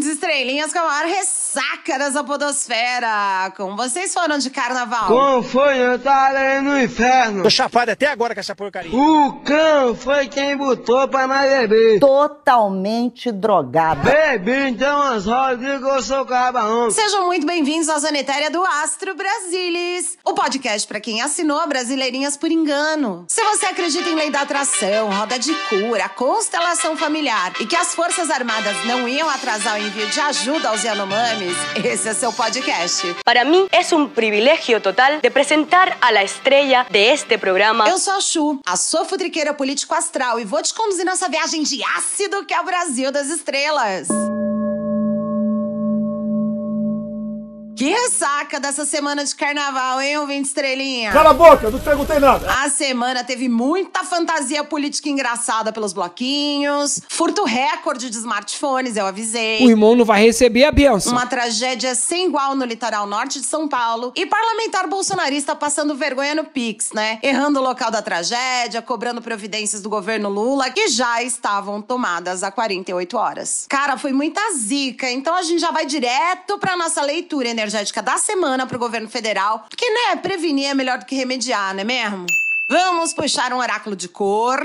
Ouvintes estrelinhas com a maior ressaca dessa podosfera. Como vocês foram de carnaval? Como foi? Eu tava no inferno. Tô chapado até agora com essa porcaria. O cão foi quem botou pra nós beber. Totalmente drogada. Bebi então as rodas que eu sou cabarão. Sejam muito bem-vindos à Zanitéria do Astro Brasilis, o podcast para quem assinou Brasileirinhas por engano. Se você acredita em lei da atração, roda de cura, constelação familiar e que as Forças Armadas não iam atrasar o envio de ajuda aos Yanomamis, esse é seu podcast. Para mí es un privilegio total de presentar a la estrella de este programa. Eu sou a Chu, a sua futriqueira político astral e vou te conduzir nessa viagem de ácido que é o Brasil das estrelas. Que ressaca dessa semana de carnaval, hein, ouvinte estrelinha? Cala a boca, eu não te perguntei nada. A semana teve muita fantasia política engraçada pelos bloquinhos, furto recorde de smartphones, eu avisei. O irmão não vai receber a benção. Uma tragédia sem igual no litoral norte de São Paulo e parlamentar bolsonarista passando vergonha no Pix, né? Errando o local da tragédia, cobrando providências do governo Lula que já estavam tomadas há 48 horas. Cara, foi muita zica, então a gente já vai direto pra nossa leitura energética da semana pro governo federal, porque, né, prevenir é melhor do que remediar, não é mesmo? Vamos puxar um oráculo de cor.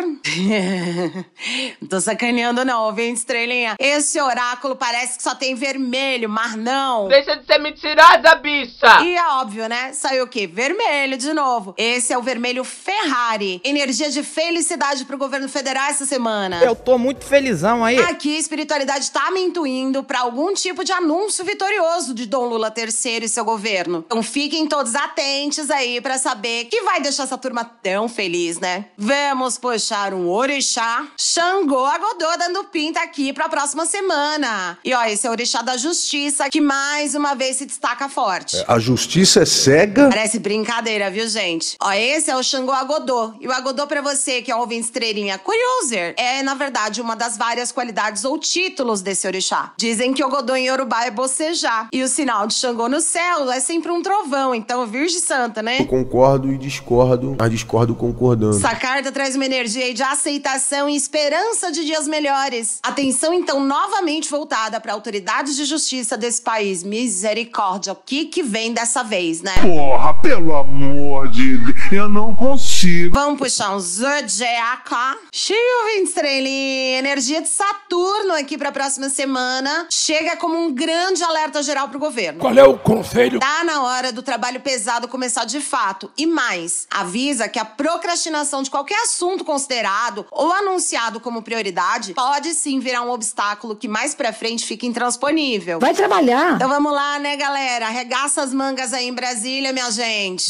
não tô sacaneando, não, vem estrelinha. Esse oráculo parece que só tem vermelho, mas não. Deixa de ser mentirosa, bicha! E é óbvio, né? Saiu o quê? Vermelho de novo. Esse é o vermelho Ferrari. Energia de felicidade pro governo federal essa semana. Eu tô muito felizão aí. Aqui, a espiritualidade tá me intuindo pra algum tipo de anúncio vitorioso de Dom Lula III e seu governo. Então fiquem todos atentos aí pra saber que vai deixar essa turma tão feliz, né? Vamos puxar um orixá. Xangô Agodô dando pinta aqui pra próxima semana. E ó, esse é o orixá da justiça que mais uma vez se destaca forte. A justiça é cega? Parece brincadeira, viu, gente? Ó, esse é o Xangô Agodô. E o Agodô, pra você que é um ouvinte estrelinha curioser, é, na verdade, uma das várias qualidades ou títulos desse orixá. Dizem que o Agodô em Yorubá é bocejar. E o sinal de Xangô no céu é sempre um trovão. Então, Virgem Santa, né? Eu concordo e discordo, mas discordo concordando. Essa carta traz uma energia de aceitação e esperança de dias melhores. Atenção, então, novamente voltada para autoridades de justiça desse país. Misericórdia, o que que vem dessa vez, né? Porra, pelo amor de Deus, eu não consigo. Vamos puxar um zodiaco. Cheio estrelinha, energia de Saturno aqui pra próxima semana. Chega como um grande alerta geral pro governo. Qual é o conselho? Tá na hora do trabalho pesado começar de fato. E mais, avisa que a procrastinação de qualquer assunto considerado ou anunciado como prioridade pode sim virar um obstáculo que mais pra frente fica intransponível. Vai trabalhar. Então vamos lá, né, galera? Arregaça as mangas aí em Brasília, minha gente.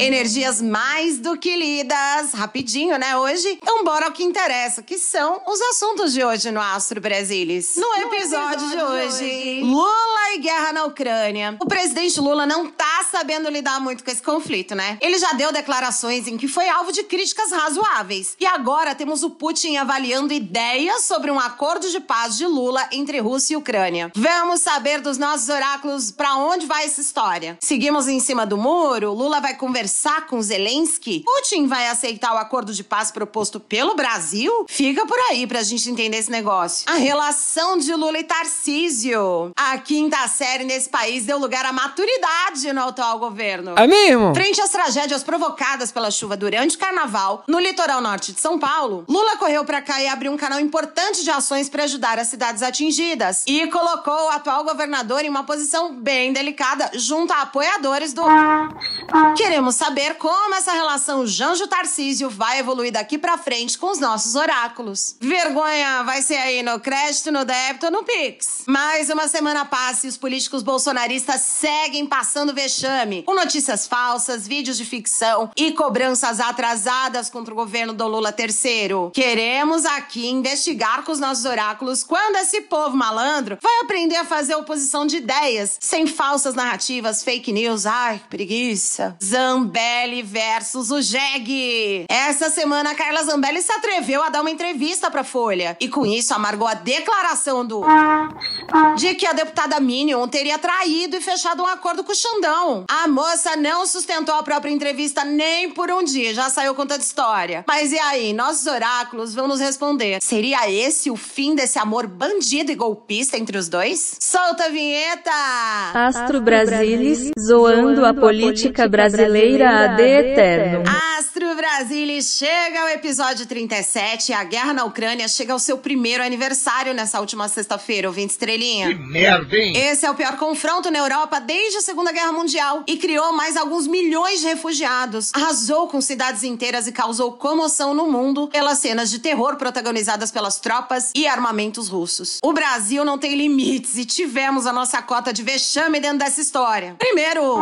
Energias mais do que lidas. Rapidinho, né, hoje? Então bora ao que interessa, que são os assuntos de hoje no Astro Brasilis. No episódio, de, hoje, Lula e guerra na Ucrânia. O presidente Lula não tá sabendo lidar muito com esse conflito, né? Ele já deu declarações em que foi alvo de críticas razoáveis. E agora temos o Putin avaliando ideias sobre um acordo de paz de Lula entre Rússia e Ucrânia. Vamos saber dos nossos oráculos para onde vai essa história. Seguimos em cima do muro? Lula vai conversar com Zelensky? Putin vai aceitar o acordo de paz proposto pelo Brasil? Fica por aí pra gente entender esse negócio. A relação de Lula e Tarcísio. A quinta série nesse país deu lugar à maturidade no atual governo. É mesmo? Frente às tragédias provocadas pela chuva durante o carnaval, no litoral norte de São Paulo, Lula correu pra cá e abriu um canal importante de ações para ajudar as cidades atingidas. E colocou o atual governador em uma posição bem delicada junto a apoiadores do. Queremos saber como essa relação Janjo-Tarcísio vai evoluir daqui pra frente com os nossos oráculos. Vergonha vai ser aí no crédito, no débito no Pix. Mais uma semana passa e os políticos bolsonaristas seguem passando vexame, com notícias falsas, vídeos de ficção e cobranças atrasadas contra o governo do Lula III. Queremos aqui investigar com os nossos oráculos quando esse povo malandro vai aprender a fazer oposição de ideias, sem falsas narrativas, fake news. Ai, preguiça. Zambelli versus o Jeg. Essa semana, a Carla Zambelli se atreveu a dar uma entrevista pra Folha. E com isso, amargou a declaração do de que a deputada Minion teria traído e fechado um acordo com o Xandão. A moça não sustentou a própria entrevista nem por um dia, já saiu contando história. Mas e aí, nossos oráculos vão nos responder. Seria esse o fim desse amor bandido e golpista entre os dois? Solta a vinheta! Astro Brasilis, zoando a política brasileira ad eterno. Astro Brasilis chega ao episódio 37 e a guerra na Ucrânia chega ao seu primeiro aniversário nessa última sexta-feira, ouvinte estrelinha. Que merda, hein? Esse é o pior confronto na Europa desde a Segunda Guerra Mundial e criou mais alguns milhões de refugiados. Arrasou com cidades inteiras e causou comoção no mundo pelas cenas de terror protagonizadas pelas tropas e armamentos russos. O Brasil não tem limites e tivemos a nossa cota de vexame dentro dessa história. Primeiro,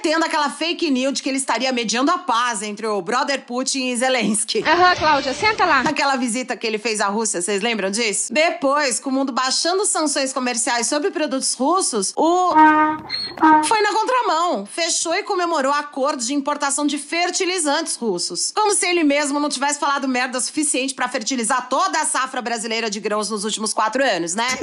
metendo aquela fake news de que ele estaria mediando a paz entre o brother Putin e Zelensky. Aham, Cláudia, senta lá. Aquela visita que ele fez à Rússia, vocês lembram disso? Depois, com o mundo baixando sanções comerciais sobre produtos russos, o. Foi na contramão. Fechou e comemorou acordos de importação de fertilizantes russos. Como se ele mesmo não tivesse falado merda suficiente pra fertilizar toda a safra brasileira de grãos nos últimos quatro anos, né?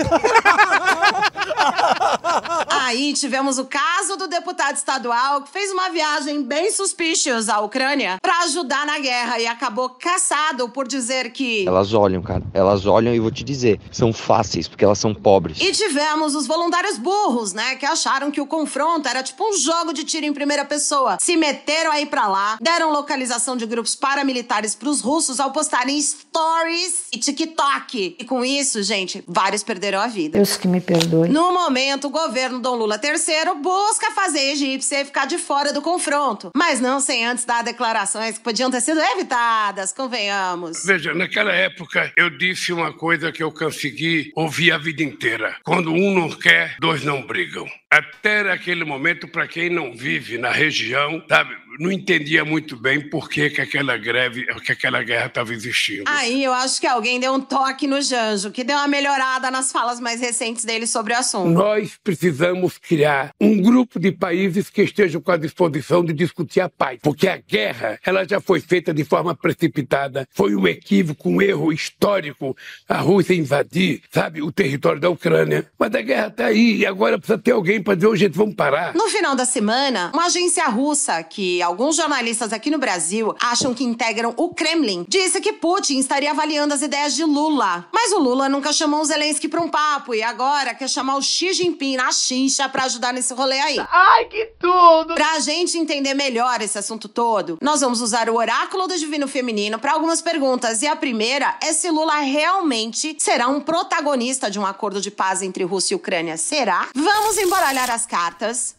Aí tivemos o caso do deputado estadual que fez uma viagem bem suspicious à Ucrânia pra ajudar na guerra e acabou caçado por dizer que. Elas olham, cara. Elas olham e vou te dizer, são fáceis, porque elas são pobres. E tivemos os voluntários burros, né? Que acharam que o confronto era tipo um jogo de tiro em primeira pessoa. Se meteram aí pra lá, deram localização de grupos paramilitares pros russos ao postarem stories e TikTok. E com isso, gente, vários perderam a vida. Deus que me perdoe. No momento, o governo Dom Lula III busca fazer egípcia ficar de fora do confronto. Mas não sem antes dar declarações que podiam ter sido evitadas, convenhamos. Veja, naquela época eu disse uma coisa que eu consegui ouvir a vida inteira. Quando um não quer, dois não brigam. Até aquele momento, para quem não vive na região, sabe, não entendia muito bem por que, que aquela greve, que aquela guerra estava existindo. Aí eu acho que alguém deu um toque no Janjo, que deu uma melhorada nas falas mais recentes dele sobre o assunto. Nós precisamos criar um grupo de países que estejam com a disposição de discutir a paz, porque a guerra ela já foi feita de forma precipitada, foi um equívoco, um erro histórico a Rússia invadir, sabe, o território da Ucrânia. Mas a guerra está aí e agora precisa ter alguém para dizer, ô gente, vamos parar. No final da semana, uma agência russa que alguns jornalistas aqui no Brasil acham que integram o Kremlin disse que Putin estaria avaliando as ideias de Lula. Mas o Lula nunca chamou o Zelensky para um papo e agora quer chamar o Xi Jinping na chincha para ajudar nesse rolê aí. Ai, que tudo! Pra gente entender melhor esse assunto todo, nós vamos usar o oráculo do Divino Feminino para algumas perguntas. E a primeira é se Lula realmente será um protagonista de um acordo de paz entre Rússia e Ucrânia. Será? Vamos embaralhar as cartas.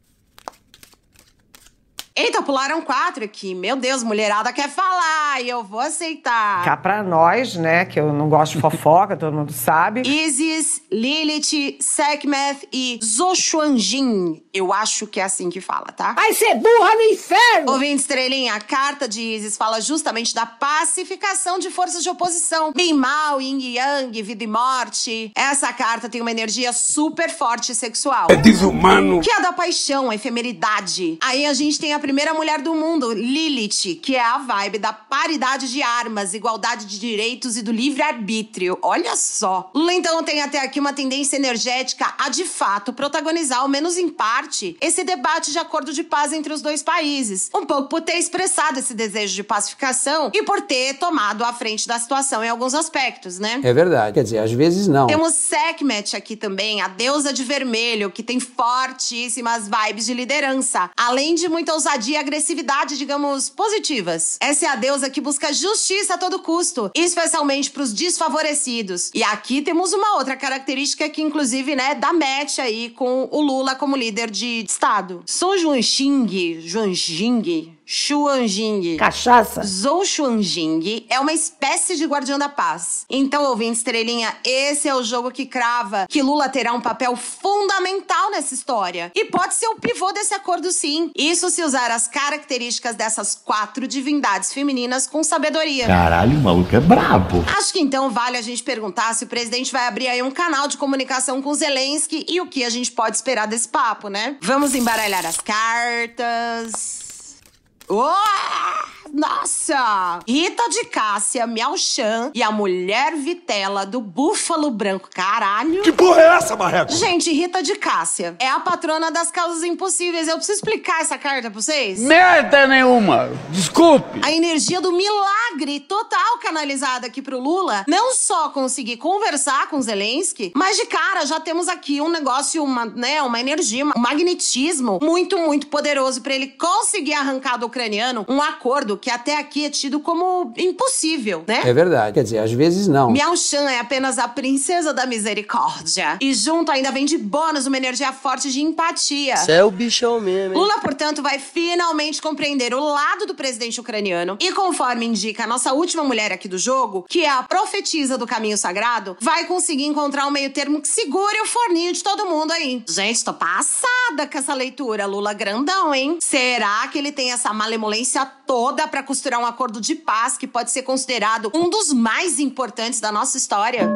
Eita, pularam quatro aqui. Meu Deus, mulherada quer falar e eu vou aceitar. Cá pra nós, né, que eu não gosto de fofoca, todo mundo sabe. Isis, Lilith, Sekhmeth e Zoshuanjin. Eu acho que é assim que fala, tá? Vai ser burra no inferno! Ouvinte estrelinha, a carta de Isis fala justamente da pacificação de forças de oposição. Bem mal, yin yang, vida e morte. Essa carta tem uma energia super forte e sexual. É desumano. Que é a da paixão, a efemeridade. Aí a gente tem a primeira mulher do mundo, Lilith, que é a vibe da paridade de armas, igualdade de direitos e do livre-arbítrio. Olha só. Lula, então, tem até aqui uma tendência energética a, de fato, protagonizar, ao menos em parte, esse debate de acordo de paz entre os dois países. Um pouco por ter expressado esse desejo de pacificação e por ter tomado a frente da situação em alguns aspectos, né? É verdade. Quer dizer, às vezes não. Temos Sekhmet aqui também, a deusa de vermelho, que tem fortíssimas vibes de liderança, além de muita ousadia e agressividade, digamos, positivas. Essa é a deusa que busca justiça a todo custo, especialmente para os desfavorecidos. E aqui temos uma outra característica que, inclusive, né, dá match aí com o Lula como líder de Estado. Sou Juanxing, Juanjing, Xuanjing. Cachaça. Zhou Xuanjing é uma espécie de guardião da paz. Então, ouvinte estrelinha, esse é o jogo que crava que Lula terá um papel fundamental nessa história. E pode ser o pivô desse acordo, sim. Isso se usar as características dessas quatro divindades femininas com sabedoria. Caralho, o maluco é brabo. Acho que então vale a gente perguntar se o presidente vai abrir aí um canal de comunicação com Zelensky e o que a gente pode esperar desse papo, né? Vamos embaralhar as cartas. Oh! Nossa! Rita de Cássia, Miau Chan e a mulher vitela do búfalo branco. Caralho! Que porra é essa, Marreco? Gente, Rita de Cássia é a patrona das causas impossíveis. Eu preciso explicar essa carta pra vocês? Merda nenhuma! Desculpe! A energia do milagre total canalizada aqui pro Lula não só conseguir conversar com Zelensky, mas de cara já temos aqui um negócio, uma, né, uma energia, um magnetismo muito, muito poderoso para ele conseguir arrancar do ucraniano um acordo que até aqui é tido como impossível, né? É verdade. Quer dizer, às vezes não. Miao Shan é apenas a princesa da misericórdia. E junto ainda vem de bônus uma energia forte de empatia. Você é o bichão mesmo, hein? Lula, portanto, vai finalmente compreender o lado do presidente ucraniano e, conforme indica a nossa última mulher aqui do jogo, que é a profetisa do caminho sagrado, vai conseguir encontrar um meio termo que segure o forninho de todo mundo aí. Gente, tô passada com essa leitura. Lula grandão, hein? Será que ele tem essa malemolência toda para costurar um acordo de paz que pode ser considerado um dos mais importantes da nossa história?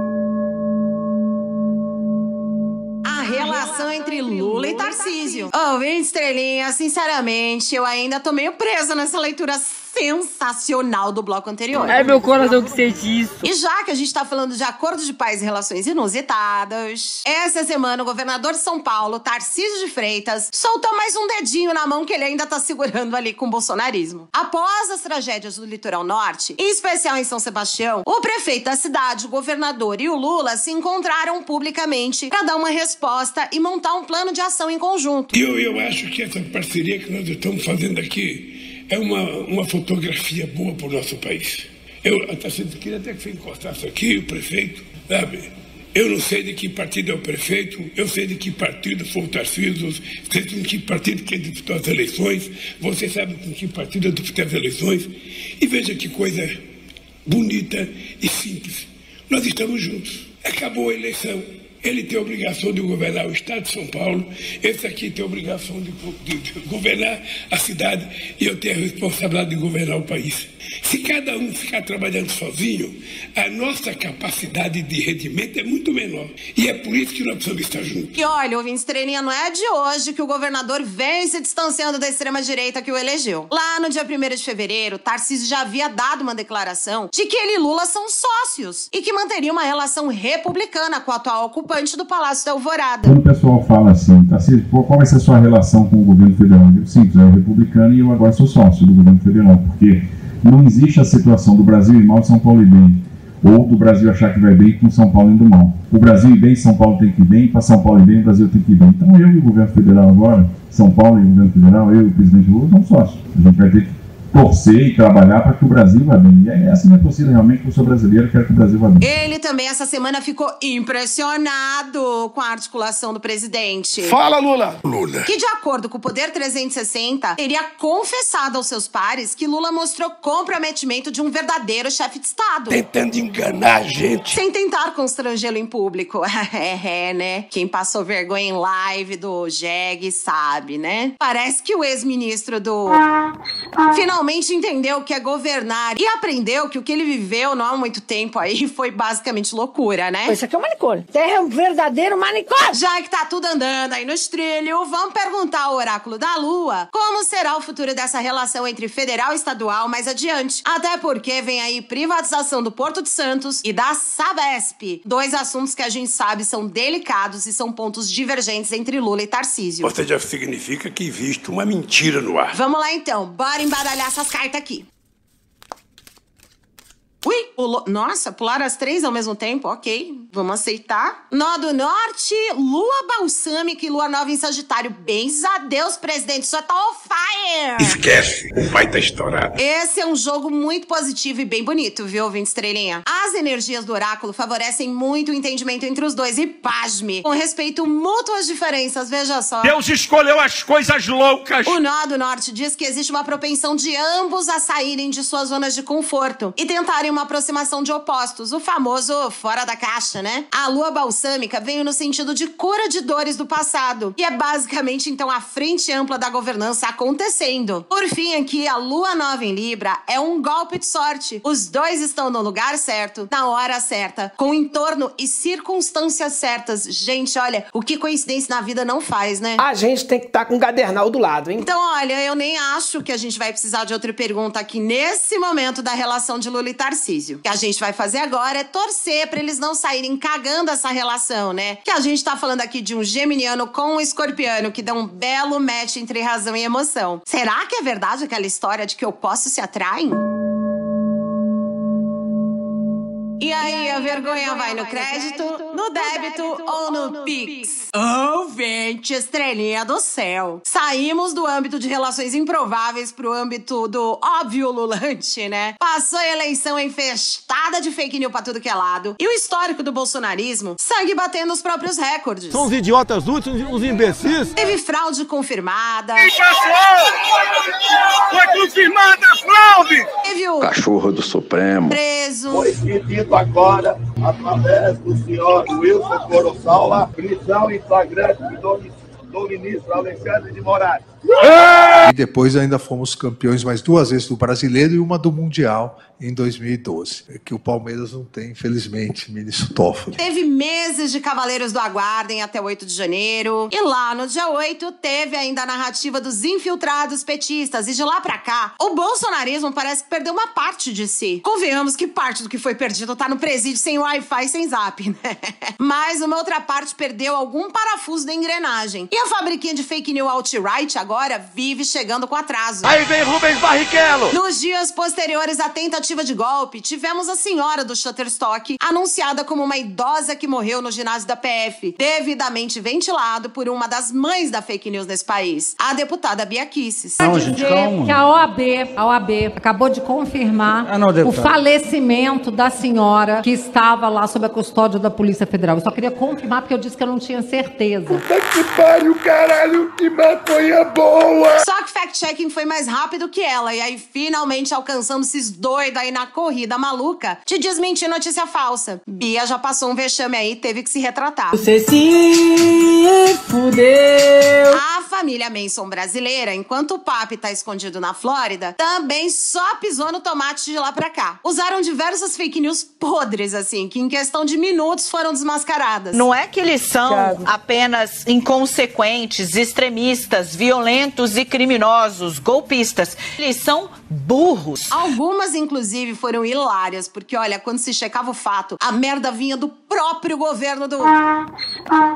A relação entre Lula e Tarcísio. Ô, oh, estrelinha, sinceramente, eu ainda tô meio presa nessa leitura sensacional do bloco anterior. É meu coração que sente isso. E já que a gente tá falando de acordo de paz e relações inusitadas, essa semana o governador de São Paulo, Tarcísio de Freitas, soltou mais um dedinho na mão que ele ainda tá segurando ali com o bolsonarismo. Após as tragédias do litoral norte, em especial em São Sebastião, o prefeito da cidade, o governador e o Lula se encontraram publicamente para dar uma resposta e montar um plano de ação em conjunto. Eu, eu acho que essa parceria que nós estamos fazendo aqui é uma, uma fotografia boa para o nosso país. Eu até queria até que você encostasse aqui, o prefeito, sabe? Eu não sei de que partido é o prefeito, eu sei de que partido foi o Tarcísio, sei de que partido que disputou as eleições, você sabe com que partido eu disputei as eleições. E veja que coisa bonita e simples. Nós estamos juntos. Acabou a eleição. Ele tem a obrigação de governar o Estado de São Paulo, esse aqui tem a obrigação de, de, de governar a cidade e eu tenho a responsabilidade de governar o país. Se cada um ficar trabalhando sozinho, a nossa capacidade de rendimento é muito menor. E é por isso que nós precisamos estar juntos. E olha, ouvinte estrelinha, não é de hoje que o governador vem se distanciando da extrema-direita que o elegeu. Lá no dia 1 de fevereiro, Tarcísio já havia dado uma declaração de que ele e Lula são sócios e que manteria uma relação republicana com o atual ocupante do Palácio da Alvorada. Quando o pessoal fala assim, Tarcísio, qual vai ser a sua relação com o governo federal? Eu digo, simples, é republicano e eu agora sou sócio do governo federal, porque não existe a situação do Brasil ir mal São Paulo ir bem. Ou do Brasil achar que vai bem com São Paulo indo mal. O Brasil ir bem, São Paulo tem que ir bem, para São Paulo ir bem, o Brasil tem que ir bem. Então eu e o governo federal agora, São Paulo e o governo federal, eu e o presidente Lula, somos sócios. A gente vai ter que torcer e trabalhar para que o Brasil vá bem. E é essa minha torcida realmente, eu sou brasileiro, quero que o Brasil vá bem. Ele também essa semana ficou impressionado com a articulação do presidente. Fala, Lula! Lula. Que de acordo com o Poder 360, teria confessado aos seus pares que Lula mostrou comprometimento de um verdadeiro chefe de Estado. Tentando enganar a gente. Sem tentar constrangê-lo em público. é, é, né? Quem passou vergonha em live do Jeg sabe, né? Parece que o ex-ministro do... Finalmente entendeu o que é governar e aprendeu que o que ele viveu não há muito tempo aí foi basicamente loucura, né? Isso aqui é um manicômio. É um verdadeiro manicômio. Já que tá tudo andando aí nos trilhos, vamos perguntar ao oráculo da Lua como será o futuro dessa relação entre federal e estadual mais adiante. Até porque vem aí privatização do Porto de Santos e da Sabesp. Dois assuntos que a gente sabe são delicados e são pontos divergentes entre Lula e Tarcísio. Ou seja, significa que existe uma mentira no ar. Vamos lá então, bora embaralhar essas cartas aqui. Ui, pulou. Nossa, pularam as três ao mesmo tempo? Ok, vamos aceitar. Nó do Norte, Lua Balsâmica e Lua Nova em Sagitário. Bens a Deus, presidente, só tá on fire! Esquece, o pai tá estourado. Esse é um jogo muito positivo e bem bonito, viu, ouvinte estrelinha? As energias do oráculo favorecem muito o entendimento entre os dois e, pasme, com respeito mútuo às diferenças, veja só. Deus escolheu as coisas loucas! O Nó do Norte diz que existe uma propensão de ambos a saírem de suas zonas de conforto e tentarem uma aproximação de opostos, o famoso fora da caixa, né? A lua balsâmica veio no sentido de cura de dores do passado. E é basicamente então a frente ampla da governança acontecendo. Por fim, aqui, a lua nova em Libra é um golpe de sorte. Os dois estão no lugar certo, na hora certa, com entorno e circunstâncias certas. Gente, olha, o que coincidência na vida não faz, né? A gente tem que estar tá com um cadernal do lado, hein? Então, olha, eu nem acho que a gente vai precisar de outra pergunta aqui nesse momento da relação de Lula e Tarcísio. O que a gente vai fazer agora é torcer para eles não saírem cagando essa relação, né? Que a gente tá falando aqui de um geminiano com um escorpiano que dá um belo match entre razão e emoção. Será que é verdade aquela história de que opostos se atraem? E aí, a vergonha vai no crédito, no débito ou no Pix? Oh, vente, estrelinha do céu. Saímos do âmbito de relações improváveis pro âmbito do óbvio lulante, né? Passou a eleição infestada de fake news pra tudo que é lado. E o histórico do bolsonarismo segue batendo os próprios recordes. São os idiotas úteis, os imbecis. Teve fraude confirmada. Foi confirmada a fraude! Teve o Cachorro do Supremo. preso. Foi agora, através do senhor Wilson Coroçala, prisão em flagrante do, do ministro Alexandre de Moraes. E depois ainda fomos campeões mais duas vezes do brasileiro e uma do Mundial em 2012. É que o Palmeiras não tem, infelizmente, ministro Toffoli. Teve meses de Cavaleiros do Aguardem até 8 de janeiro. E lá no dia 8 teve ainda a narrativa dos infiltrados petistas. E de lá pra cá, o bolsonarismo parece que perdeu uma parte de si. Convenhamos que parte do que foi perdido tá no presídio sem Wi-Fi, sem zap, né? Mas uma outra parte perdeu algum parafuso da engrenagem. E a fabriquinha de fake news alt-right agora vive chegando com atraso. Aí vem Rubens Barrichello! Nos dias posteriores à tentativa de golpe, tivemos a senhora do Shutterstock anunciada como uma idosa que morreu no ginásio da PF, devidamente ventilado por uma das mães da fake news nesse país, a deputada Bia Kicis. Não, gente, calma. Que a OAB, a OAB acabou de confirmar Ah, não, o falecimento da senhora que estava lá sob a custódia da Polícia Federal. Eu só queria confirmar porque eu disse que eu não tinha certeza. Que pariu, caralho, que maconha boa! Só que fact-checking foi mais rápido que ela, e aí finalmente alcançamos esses doidos aí na corrida maluca de desmentir notícia falsa. Bia já passou um vexame aí, teve que se retratar. Você se fudeu. A família Manson brasileira, enquanto o papi tá escondido na Flórida, também só pisou no tomate de lá pra cá. Usaram diversas fake news podres, assim, que em questão de minutos foram desmascaradas. Não é que eles são apenas inconsequentes, extremistas, violentos e criminosos, golpistas. Eles são burros. Algumas, inclusive, foram hilárias, porque, olha, quando se checava o fato, a merda vinha do próprio governo do.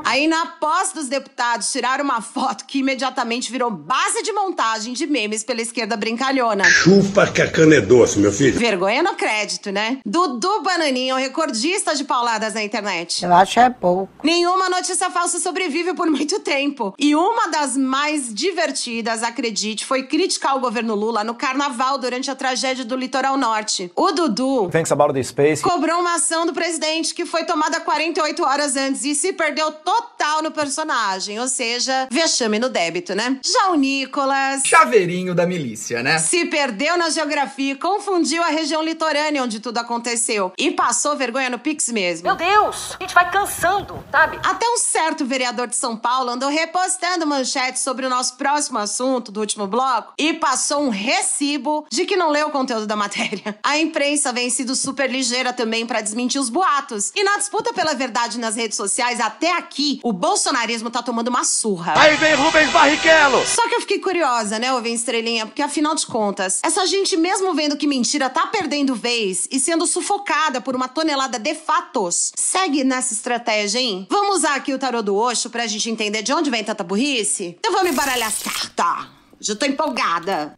Aí, na posse dos deputados, tiraram uma foto que imediatamente virou base de montagem de memes pela esquerda brincalhona. Chupa que a cana é doce, meu filho. Vergonha no crédito, né? Dudu Bananinha, o recordista de pauladas na internet. Eu acho é pouco. Nenhuma notícia falsa sobrevive por muito tempo. E uma das mais divertidas, acredite, foi criticar o governo Lula no carnaval durante a tragédia do litoral norte. O Dudu Thanks about the space. cobrou uma ação do presidente que foi tomada 48 horas antes e se perdeu total no personagem, ou seja, vexame no débito, né? Já o Nicolas Chaveirinho da milícia, né? se perdeu na geografia e confundiu a região litorânea onde tudo aconteceu e passou vergonha no Pix mesmo. Meu Deus, a gente vai cansando, sabe? Até um certo vereador de São Paulo andou repostando manchetes sobre o nosso próximo assunto do último bloco e passou um recibo de que não leu o conteúdo da matéria. A imprensa vem sido super ligeira também pra desmentir os boatos. E na disputa pela verdade nas redes sociais, até aqui, o bolsonarismo tá tomando uma surra. Aí vem Rubens Barrichello! Só que eu fiquei curiosa, né, Ovem Estrelinha? Porque afinal de contas, essa gente, mesmo vendo que mentira tá perdendo vez e sendo sufocada por uma tonelada de fatos, segue nessa estratégia, hein? Vamos usar aqui o tarô do Osho pra gente entender de onde vem tanta burrice? Então vamos embaralhar as cartas. Já tô empolgada.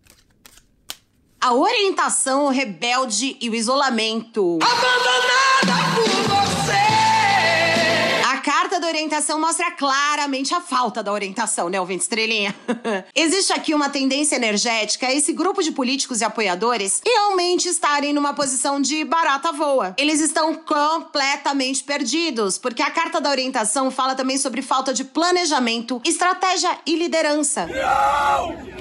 A orientação, o rebelde e o isolamento. Abandonada por! Da orientação mostra claramente a falta da orientação, né, ouvinte estrelinha? Existe aqui uma tendência energética a esse grupo de políticos e apoiadores realmente estarem numa posição de barata voa. Eles estão completamente perdidos, porque a carta da orientação fala também sobre falta de planejamento, estratégia e liderança. Não!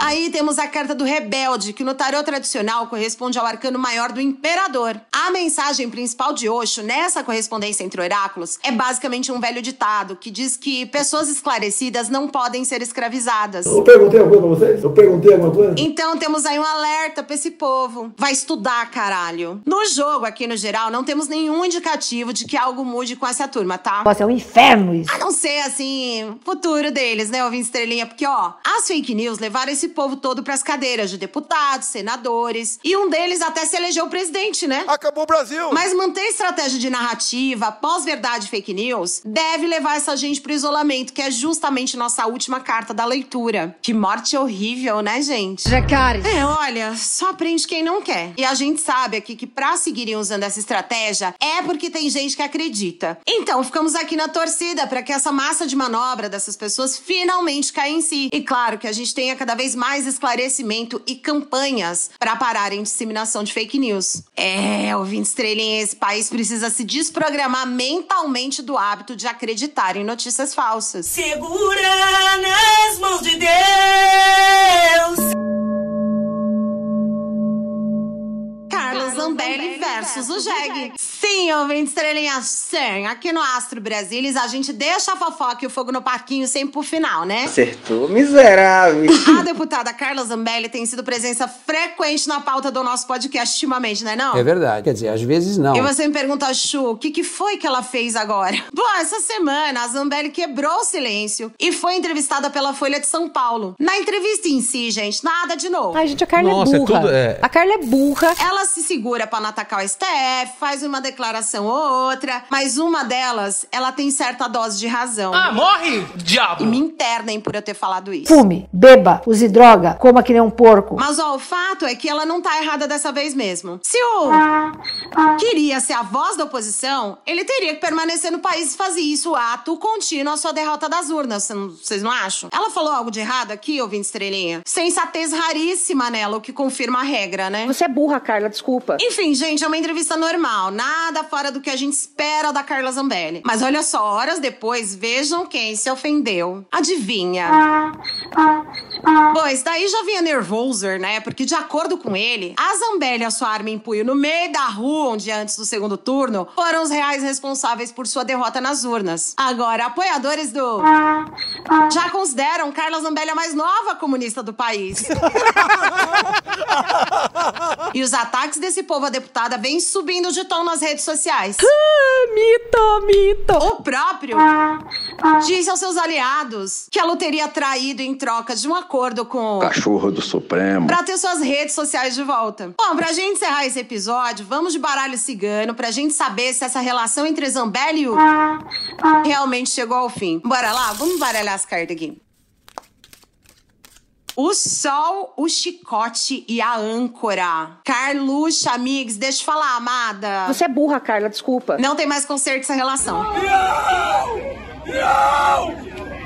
Aí temos a carta do rebelde, que no tarô tradicional corresponde ao arcano maior do imperador. A mensagem principal de Osho nessa correspondência entre oráculos é basicamente um velho ditado que diz que pessoas esclarecidas não podem ser escravizadas. Eu perguntei alguma coisa pra vocês? Eu perguntei alguma coisa? Então temos aí um alerta pra esse povo. Vai estudar, caralho. No jogo, aqui no geral, não temos nenhum indicativo de que algo mude com essa turma, tá? Nossa, é um inferno isso. A não ser, assim, futuro deles, né, ouvinte estrelinha? Porque, ó, as fake news levaram esse povo todo pras cadeiras de deputados, senadores. E um deles até se elegeu presidente, né? Acabou o Brasil! Mas manter estratégia de narrativa, pós-verdade e fake news, deve levar essa gente pro isolamento, que é justamente nossa última carta da leitura. Que morte horrível, né, gente? Jacares. É, olha, só aprende quem não quer. E a gente sabe aqui que pra seguirem usando essa estratégia é porque tem gente que acredita. Então, ficamos aqui na torcida para que essa massa de manobra dessas pessoas finalmente caia em si. E claro que a gente tenha cada vez mais esclarecimento e campanhas para pararem disseminação de fake news. É, ouvinte estrelinha, esse país precisa se desprogramar mentalmente do hábito de acreditar em notícias falsas. Segura nas mãos de Deus. Zambelli versus o Jeg. Sim, ouvinte estrelinha, sim. Aqui no Astro Brasilis a gente deixa a fofoca e o fogo no parquinho sempre pro final, né? Acertou, miserável. A deputada Carla Zambelli tem sido presença frequente na pauta do nosso podcast ultimamente, né não? É verdade. Quer dizer, às vezes não. E você me pergunta, Chu, o que, que foi que ela fez agora? Bom, essa semana a Zambelli quebrou o silêncio e foi entrevistada pela Folha de São Paulo. Na entrevista em si, gente, nada de novo. Ai, gente, a Carla Nossa, é é burra. tudo- é. A Carla é burra. Ela se segura pra não atacar o STF, faz uma declaração ou outra, mas uma delas, ela tem certa dose de razão. Ah, morre, diabo! E me internem por eu ter falado isso. Fume, beba, use droga, coma que nem um porco. Mas ó, o fato é que ela não tá errada dessa vez mesmo. Se o queria ser a voz da oposição, ele teria que permanecer no país e fazer isso ato contínuo à sua derrota das urnas. Vocês não acham? Ela falou algo de errado aqui, ouvinte estrelinha? Sensatez raríssima nela, o que confirma a regra, né? Você é burra, Carla, desculpa. Enfim, gente, é uma entrevista normal, nada fora do que a gente espera da Carla Zambelli. Mas olha só, horas depois, vejam quem se ofendeu. Adivinha? Bom, esse daí já vinha nervoser, né? Porque, de acordo com ele, a Zambelli e a sua arma em punho no meio da rua, um dia antes do segundo turno, foram os reais responsáveis por sua derrota nas urnas. Agora, apoiadores do. Já consideram Carla Zambelli a mais nova comunista do país. E os ataques desse povo à deputada vêm subindo de tom nas redes sociais. mito, mito. O próprio disse aos seus aliados que ela o teria traído em troca de um acordo com. Cachorro do Supremo. Pra ter suas redes sociais de volta. Bom, pra gente encerrar esse episódio, vamos de baralho cigano pra gente saber se essa relação entre Zambelli e o realmente chegou ao fim. Bora lá, vamos baralhar as cartas aqui. O sol, o chicote e a âncora. Carluxa, amigos, deixa eu falar, amada. Você é burra, Carla, desculpa. Não tem mais conserto essa relação. Não!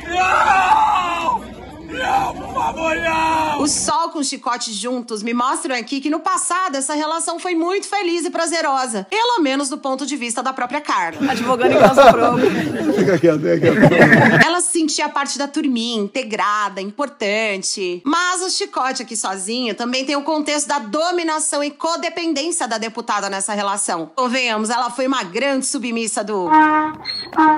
Não! Não, por favor, não! O sol com o chicote juntos me mostram aqui que no passado essa relação foi muito feliz e prazerosa. Pelo menos do ponto de vista da própria Carla. Advogando em causa própria. Fica quieto, fica quieto. Ela se sentia parte da turminha, integrada, importante. Mas o chicote aqui sozinho também tem o contexto da dominação e codependência da deputada nessa relação. Convenhamos, ela foi uma grande submissa do.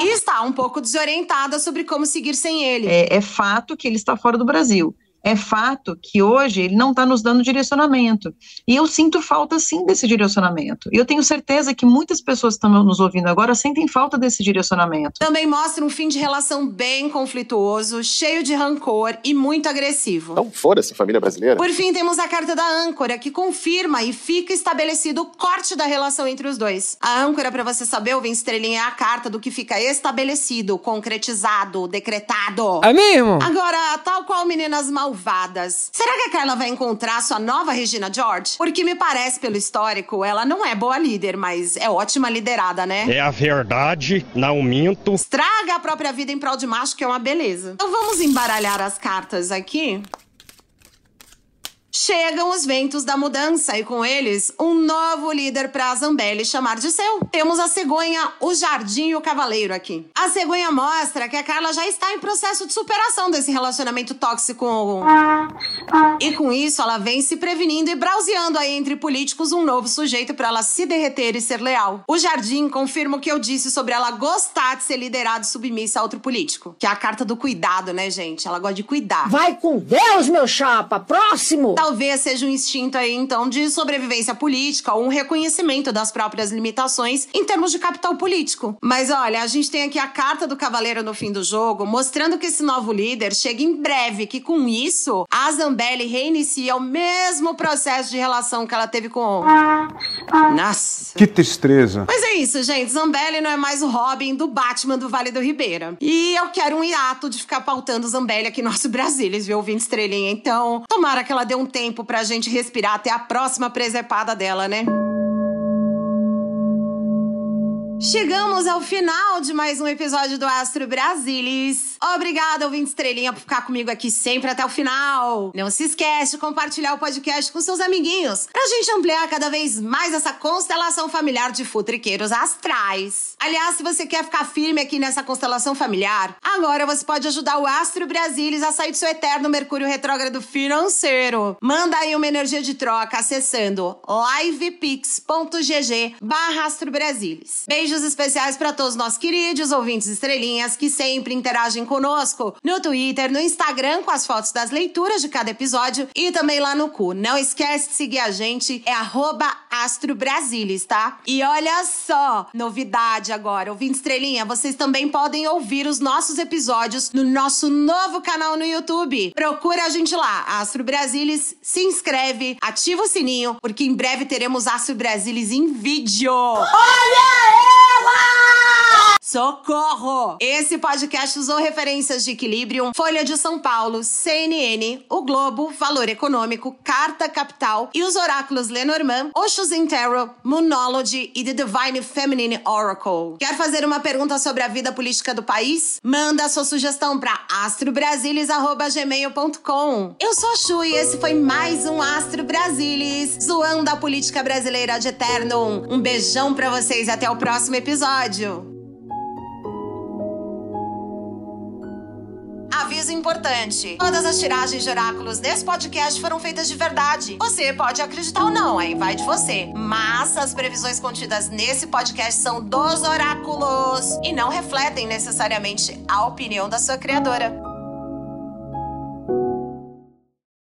E está um pouco desorientada sobre como seguir sem ele. É, é fato que ele está fora do Brasil. É fato que hoje ele não está nos dando direcionamento. E eu sinto falta, sim, desse direcionamento. E eu tenho certeza que muitas pessoas que estão nos ouvindo agora sentem falta desse direcionamento. Também mostra um fim de relação bem conflituoso, cheio de rancor e muito agressivo. Então, foda-se, família brasileira. Por fim, temos a carta da âncora, que confirma e fica estabelecido o corte da relação entre os dois. A âncora, pra você saber, o Vem Estrelinha, é a carta do que fica estabelecido, concretizado, decretado. É mesmo? Agora, tal qual meninas malvadas, será que a Carla vai encontrar sua nova Regina George? Porque me parece, pelo histórico, ela não é boa líder, mas é ótima liderada, né? É a verdade, não minto. Estraga a própria vida em prol de macho, que é uma beleza. Então vamos embaralhar as cartas aqui. Chegam os ventos da mudança e com eles um novo líder para Zambelli chamar de seu. Temos a cegonha, o jardim e o cavaleiro aqui. A cegonha mostra que a Carla já está em processo de superação desse relacionamento tóxico. E com isso ela vem se prevenindo e brauseando aí entre políticos um novo sujeito para ela se derreter e ser leal. O jardim confirma o que eu disse sobre ela gostar de ser liderado e submissa a outro político. Que é a carta do cuidado, né, gente? Ela gosta de cuidar. Vai com Deus, meu chapa! Próximo! Talvez seja um instinto aí, então, de sobrevivência política ou um reconhecimento das próprias limitações em termos de capital político. Mas olha, a gente tem aqui a carta do cavaleiro no fim do jogo, mostrando que esse novo líder chega em breve, que com isso, a Zambelli reinicia o mesmo processo de relação que ela teve com. Nossa. Que tristeza. Mas é isso, gente. Zambelli não é mais o Robin do Batman do Vale do Ribeira. E eu quero um hiato de ficar pautando Zambelli aqui no nosso Brasília, viu, ouvindo estrelinha. Então, tomara que ela dê um tempo pra gente respirar até a próxima presepada dela, né? Chegamos ao final de mais um episódio do Astro Brasilis. Obrigada, ouvinte estrelinha, por ficar comigo aqui sempre até o final. Não se esquece de compartilhar o podcast com seus amiguinhos, pra gente ampliar cada vez mais essa constelação familiar de futriqueiros astrais. Aliás, se você quer ficar firme aqui nessa constelação familiar, agora você pode ajudar o Astro Brasilis a sair do seu eterno Mercúrio retrógrado financeiro. Manda aí uma energia de troca acessando livepix.gg barra Astro Brasilis. Beijos especiais para todos os nossos queridos ouvintes estrelinhas que sempre interagem conosco no Twitter, no Instagram com as fotos das leituras de cada episódio e também lá no cu. Não esquece de seguir a gente, é @astrobrasilis, tá? E olha só, novidade agora, ouvinte estrelinha, vocês também podem ouvir os nossos episódios no nosso novo canal no YouTube. Procura a gente lá, Astro Brasilis, se inscreve, ativa o sininho, porque em breve teremos Astro Brasilis em vídeo. Olha ela! Socorro! Esse podcast usou referências de Equilibrium, Folha de São Paulo, CNN, O Globo, Valor Econômico, Carta Capital e os oráculos Lenormand, Oshus in Tarot, Moonology e The Divine Feminine Oracle. Quer fazer uma pergunta sobre a vida política do país? Manda sua sugestão para astrobrasilis.gmail.com. Eu sou a Chu e esse foi mais um Astro Brasilis, zoando a política brasileira de eterno. Um beijão para vocês e até o próximo episódio. Aviso importante: todas as tiragens de oráculos desse podcast foram feitas de verdade. Você pode acreditar ou não, aí vai de você. Mas as previsões contidas nesse podcast são dos oráculos e não refletem necessariamente a opinião da sua criadora.